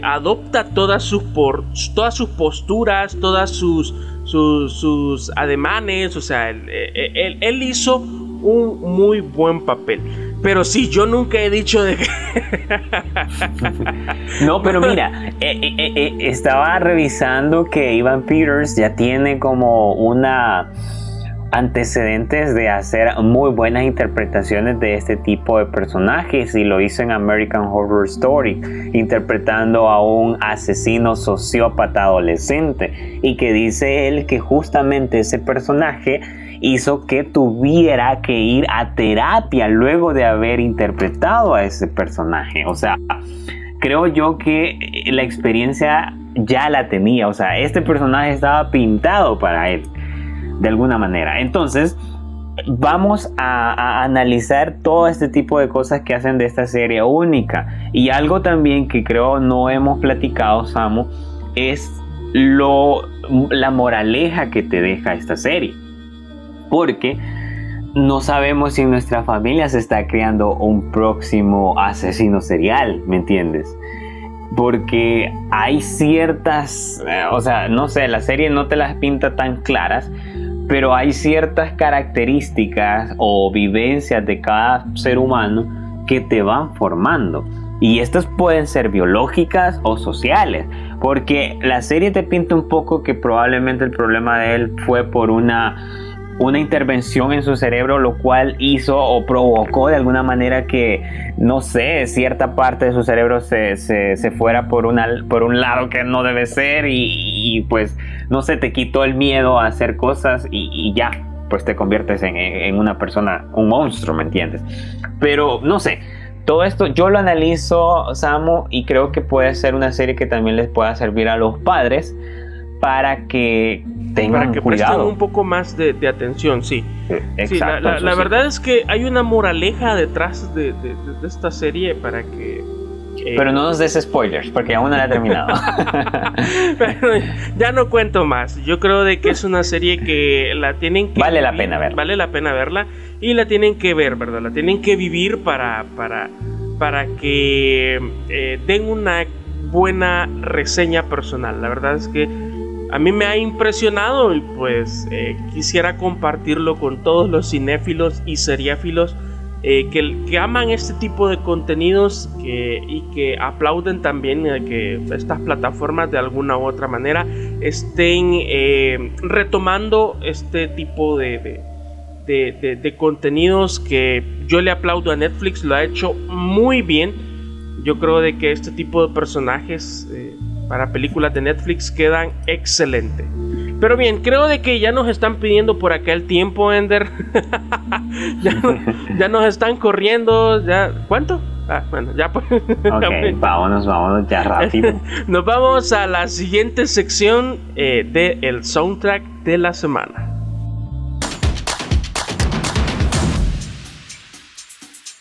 S2: adopta todas sus, por, todas sus posturas, todas sus, sus, ademanes, o sea, él, él hizo un muy buen papel. Pero sí, yo nunca he dicho de que... <laughs>
S3: no, pero mira, <laughs> eh, eh, eh, estaba revisando que Ivan Peters ya tiene como una antecedentes de hacer muy buenas interpretaciones de este tipo de personajes y lo hizo en American Horror Story, interpretando a un asesino sociópata adolescente y que dice él que justamente ese personaje hizo que tuviera que ir a terapia luego de haber interpretado a ese personaje. O sea, creo yo que la experiencia ya la tenía. O sea, este personaje estaba pintado para él, de alguna manera. Entonces, vamos a, analizar todo este tipo de cosas que hacen de esta serie única. Y algo también que creo no hemos platicado, Samu, es lo, la moraleja que te deja esta serie. Porque no sabemos si en nuestra familia se está creando un próximo asesino serial, ¿me entiendes? Porque hay ciertas, eh, o sea, no sé, la serie no te las pinta tan claras, pero hay ciertas características o vivencias de cada ser humano que te van formando. Y estas pueden ser biológicas o sociales, porque la serie te pinta un poco que probablemente el problema de él fue por una una intervención en su cerebro, lo cual hizo o provocó de alguna manera que, no sé, cierta parte de su cerebro se, se, fuera por, una, por un lado que no debe ser y, pues, no sé, te quitó el miedo a hacer cosas y, ya, pues te conviertes en, en, una persona, un monstruo, ¿me entiendes? Pero, no sé. Todo esto yo lo analizo, Samu, y creo que puede ser una serie que también les pueda servir a los padres para que tengan
S2: para que
S3: cuidado.
S2: presten un poco más de, atención, sí. la, verdad es que hay una moraleja detrás de, esta serie para que...
S3: Eh, Pero no nos des spoilers, porque aún no la he terminado. <laughs> <laughs>
S2: Pero ya no cuento más. Yo creo de que es una serie que la tienen que...
S3: Vale la pena verla.
S2: Vale la pena verla y la tienen que ver, ¿verdad? La tienen que vivir para, para, para que eh, den una buena reseña personal. La verdad es que a mí me ha impresionado y pues eh, quisiera compartirlo con todos los cinéfilos y seriéfilos eh, que, aman este tipo de contenidos y que aplauden también que estas plataformas de alguna u otra manera estén eh, retomando este tipo de, de, contenidos que yo le aplaudo a Netflix, lo ha hecho muy bien. Yo creo de que este tipo de personajes para películas de Netflix quedan excelentes. Pero bien, creo de que ya nos están pidiendo por acá el tiempo, Ender. <laughs> ya, nos están corriendo. Ya, ¿Cuánto? Ah, bueno, ya pues. <laughs>
S3: Ok, vámonos, vámonos ya rápido. <laughs>
S2: nos vamos a la siguiente sección eh, del soundtrack de la semana.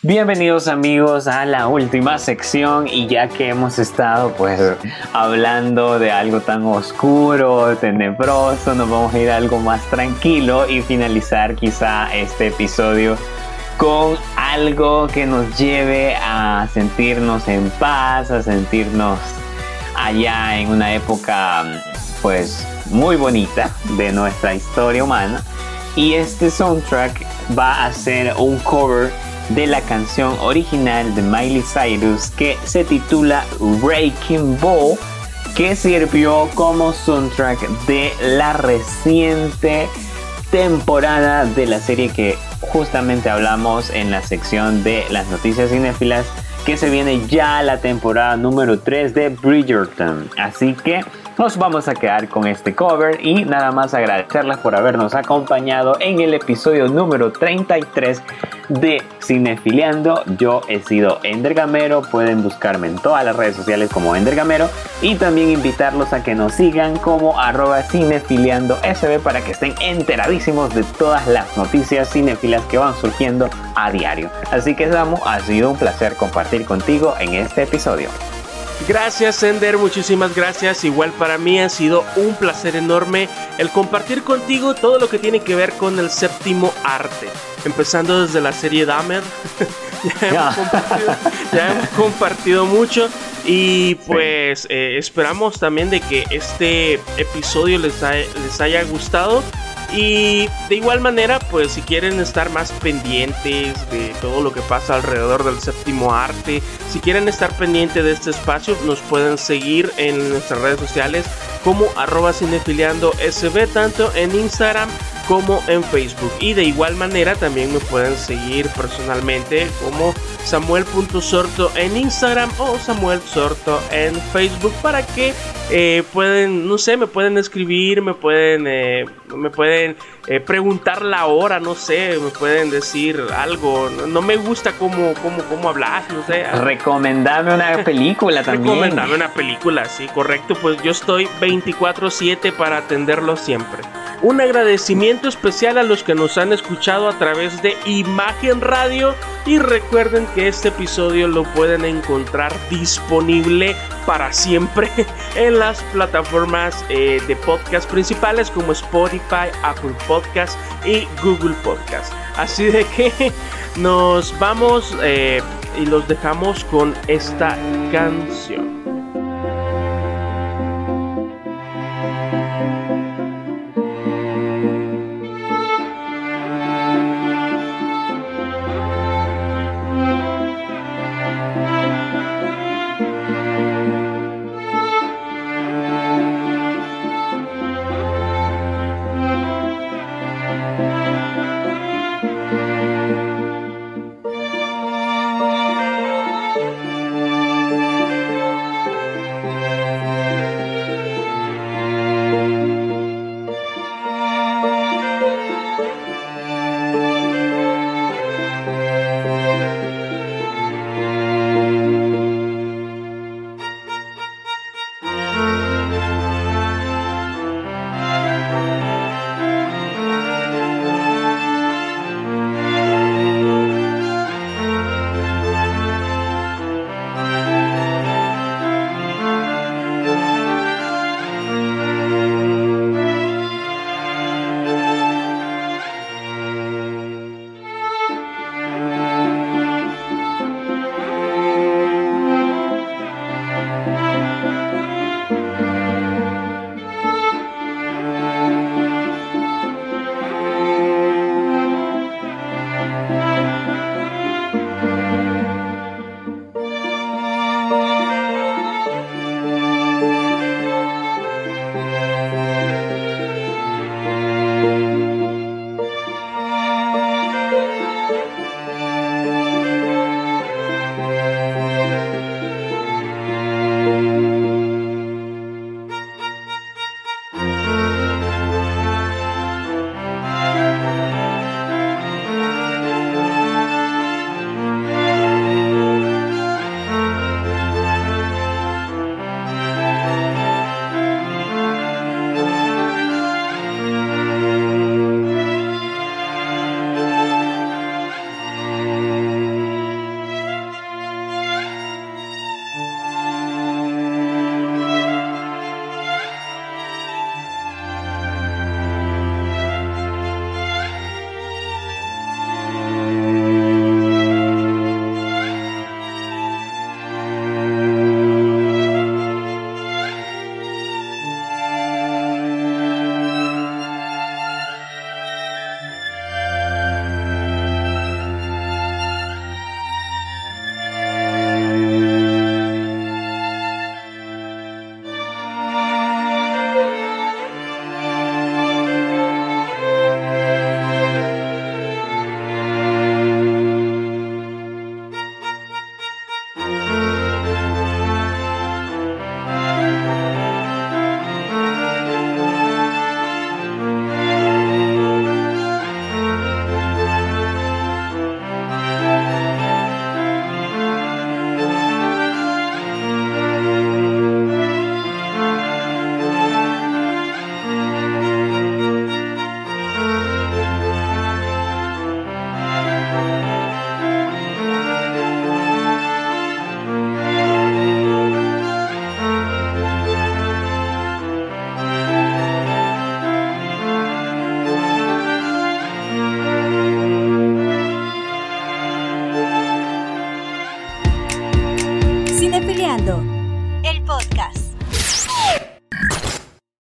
S3: Bienvenidos amigos a la última sección y ya que hemos estado pues hablando de algo tan oscuro, tenebroso, nos vamos a ir algo más tranquilo y finalizar quizá este episodio con algo que nos lleve a sentirnos en paz, a sentirnos allá en una época pues muy bonita de nuestra historia humana. Y este soundtrack va a ser un cover de la canción original de Miley Cyrus que se titula Breaking Ball, que sirvió como soundtrack de la reciente temporada de la serie que justamente hablamos en la sección de las noticias cinéfilas que se viene ya la temporada número 3 de Bridgerton. Así que nos vamos a quedar con este cover y nada más agradecerles por habernos acompañado en el episodio número 33 de Cinefiliando. Yo he sido Ender Gamero, pueden buscarme en todas las redes sociales como Ender Gamero y también invitarlos a que nos sigan como arroba cinefiliando sb para que estén enteradísimos de todas las noticias cinefilas que van surgiendo a diario. Así que Samu, ha sido un placer compartir contigo en este episodio.
S2: Gracias Sender, muchísimas gracias. Igual para mí ha sido un placer enorme el compartir contigo todo lo que tiene que ver con el séptimo arte. Empezando desde la serie Dahmer. <laughs> ya, hemos compartido, mucho y pues eh, esperamos también de que este episodio les, les haya gustado y de igual manera, pues si quieren estar más pendientes de todo lo que pasa alrededor del séptimo arte, si quieren estar pendientes de este espacio, nos pueden seguir en nuestras redes sociales como arroba cinefiliando sb, tanto en Instagram como en Facebook. Y de igual manera también me pueden seguir personalmente como Samuel.sorto en Instagram o Samuel Sorto en Facebook para que eh, pueden, no sé, me pueden escribir, me pueden, eh, me pueden eh, preguntar la hora, no sé, me pueden decir algo. No, me gusta cómo, cómo, cómo hablas, no sé.
S3: Recomendame una película también.
S2: Recomendame una película, sí, correcto. Pues yo estoy 24-7 para atenderlo siempre. Un agradecimiento especial a los que nos han escuchado a través de Imagen Radio y recuerden que este episodio lo pueden encontrar disponible para siempre <laughs> en las plataformas eh, de podcast principales como Spotify, Apple Podcast y Google Podcast. Así de que <laughs> nos vamos eh, y los dejamos con esta canción.